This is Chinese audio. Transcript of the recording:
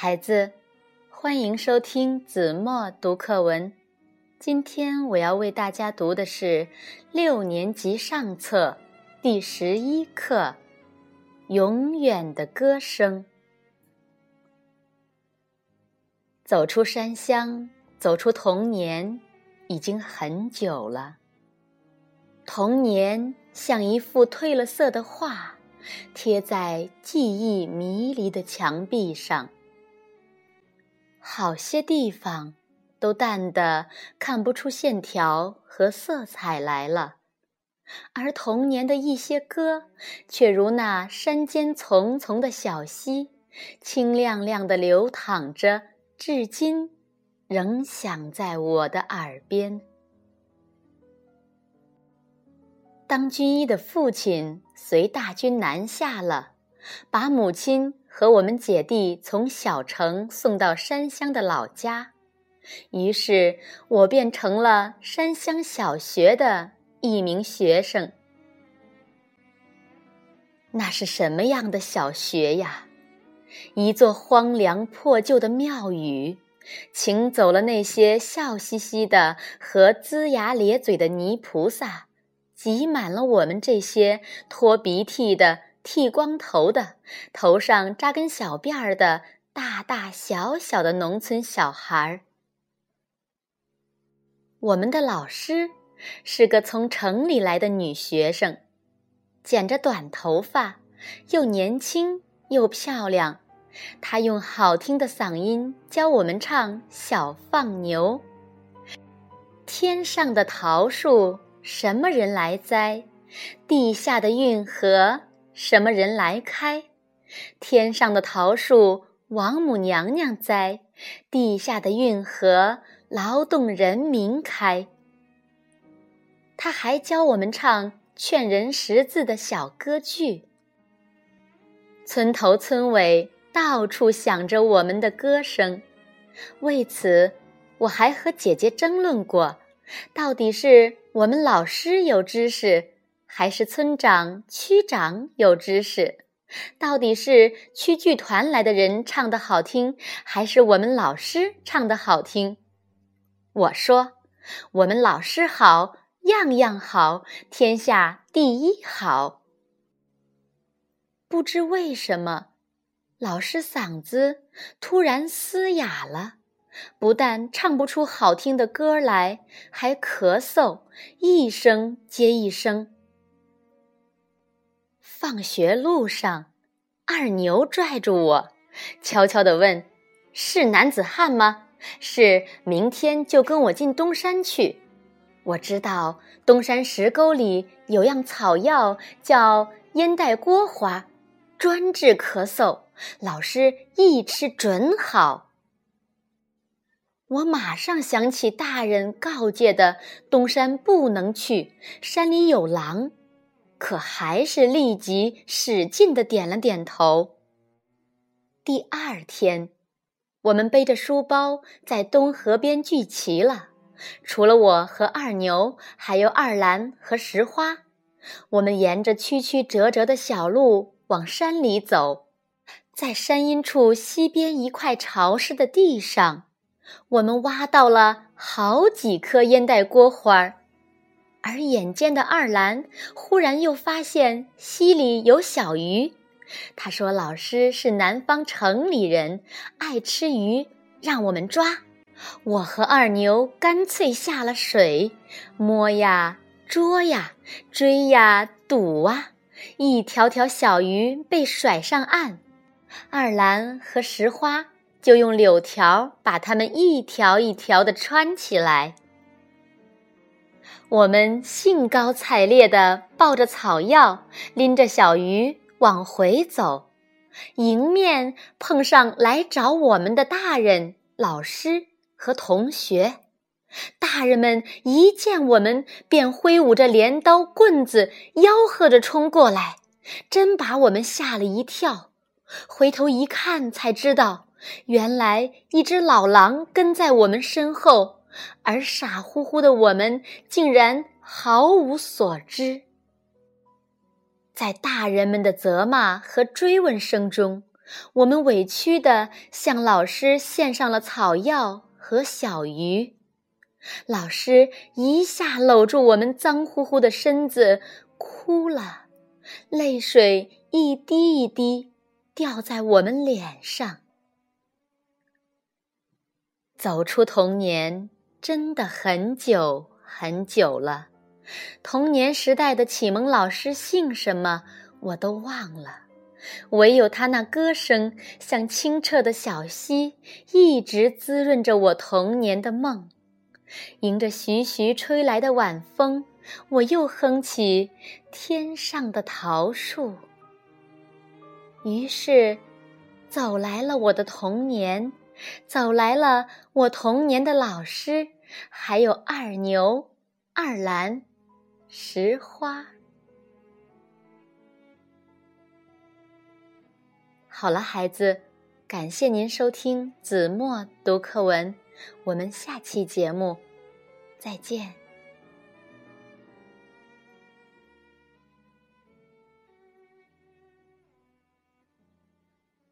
孩子，欢迎收听子墨读课文。今天我要为大家读的是六年级上册第十一课《永远的歌声》。走出山乡，走出童年，已经很久了。童年像一幅褪了色的画，贴在记忆迷离的墙壁上。好些地方都淡得看不出线条和色彩来了，而童年的一些歌，却如那山间淙淙的小溪，清亮亮的流淌着，至今仍响在我的耳边。当军医的父亲随大军南下了，把母亲。和我们姐弟从小城送到山乡的老家，于是我便成了山乡小学的一名学生。那是什么样的小学呀？一座荒凉破旧的庙宇，请走了那些笑嘻嘻的和龇牙咧嘴的泥菩萨，挤满了我们这些拖鼻涕的。剃光头的，头上扎根小辫儿的，大大小小的农村小孩儿。我们的老师是个从城里来的女学生，剪着短头发，又年轻又漂亮。她用好听的嗓音教我们唱《小放牛》。天上的桃树，什么人来栽？地下的运河。什么人来开？天上的桃树，王母娘娘栽；地下的运河，劳动人民开。他还教我们唱劝人识字的小歌剧。村头村尾，到处响着我们的歌声。为此，我还和姐姐争论过，到底是我们老师有知识。还是村长、区长有知识，到底是区剧团来的人唱的好听，还是我们老师唱的好听？我说，我们老师好，样样好，天下第一好。不知为什么，老师嗓子突然嘶哑了，不但唱不出好听的歌来，还咳嗽，一声接一声。放学路上，二牛拽住我，悄悄地问：“是男子汉吗？是明天就跟我进东山去。我知道东山石沟里有样草药叫烟袋锅花，专治咳嗽，老师一吃准好。”我马上想起大人告诫的东山不能去，山里有狼。可还是立即使劲的点了点头。第二天，我们背着书包在东河边聚齐了。除了我和二牛，还有二兰和石花。我们沿着曲曲折折的小路往山里走，在山阴处西边一块潮湿的地上，我们挖到了好几颗烟袋锅花儿。而眼尖的二兰忽然又发现溪里有小鱼，他说：“老师是南方城里人，爱吃鱼，让我们抓。”我和二牛干脆下了水，摸呀捉呀追呀堵啊，一条条小鱼被甩上岸，二兰和石花就用柳条把它们一条一条的穿起来。我们兴高采烈地抱着草药，拎着小鱼往回走，迎面碰上来找我们的大人、老师和同学。大人们一见我们，便挥舞着镰刀、棍子，吆喝着冲过来，真把我们吓了一跳。回头一看，才知道原来一只老狼跟在我们身后。而傻乎乎的我们竟然毫无所知，在大人们的责骂和追问声中，我们委屈地向老师献上了草药和小鱼。老师一下搂住我们脏乎乎的身子，哭了，泪水一滴一滴掉在我们脸上。走出童年真的很久很久了，童年时代的启蒙老师姓什么我都忘了，唯有他那歌声像清澈的小溪，一直滋润着我童年的梦。迎着徐徐吹来的晚风，我又哼起《天上的桃树》。于是，走来了我的童年，走来了我童年的老师，还有二牛、二兰、石花。好了，孩子，感谢您收听子墨读课文。我们下期节目再见。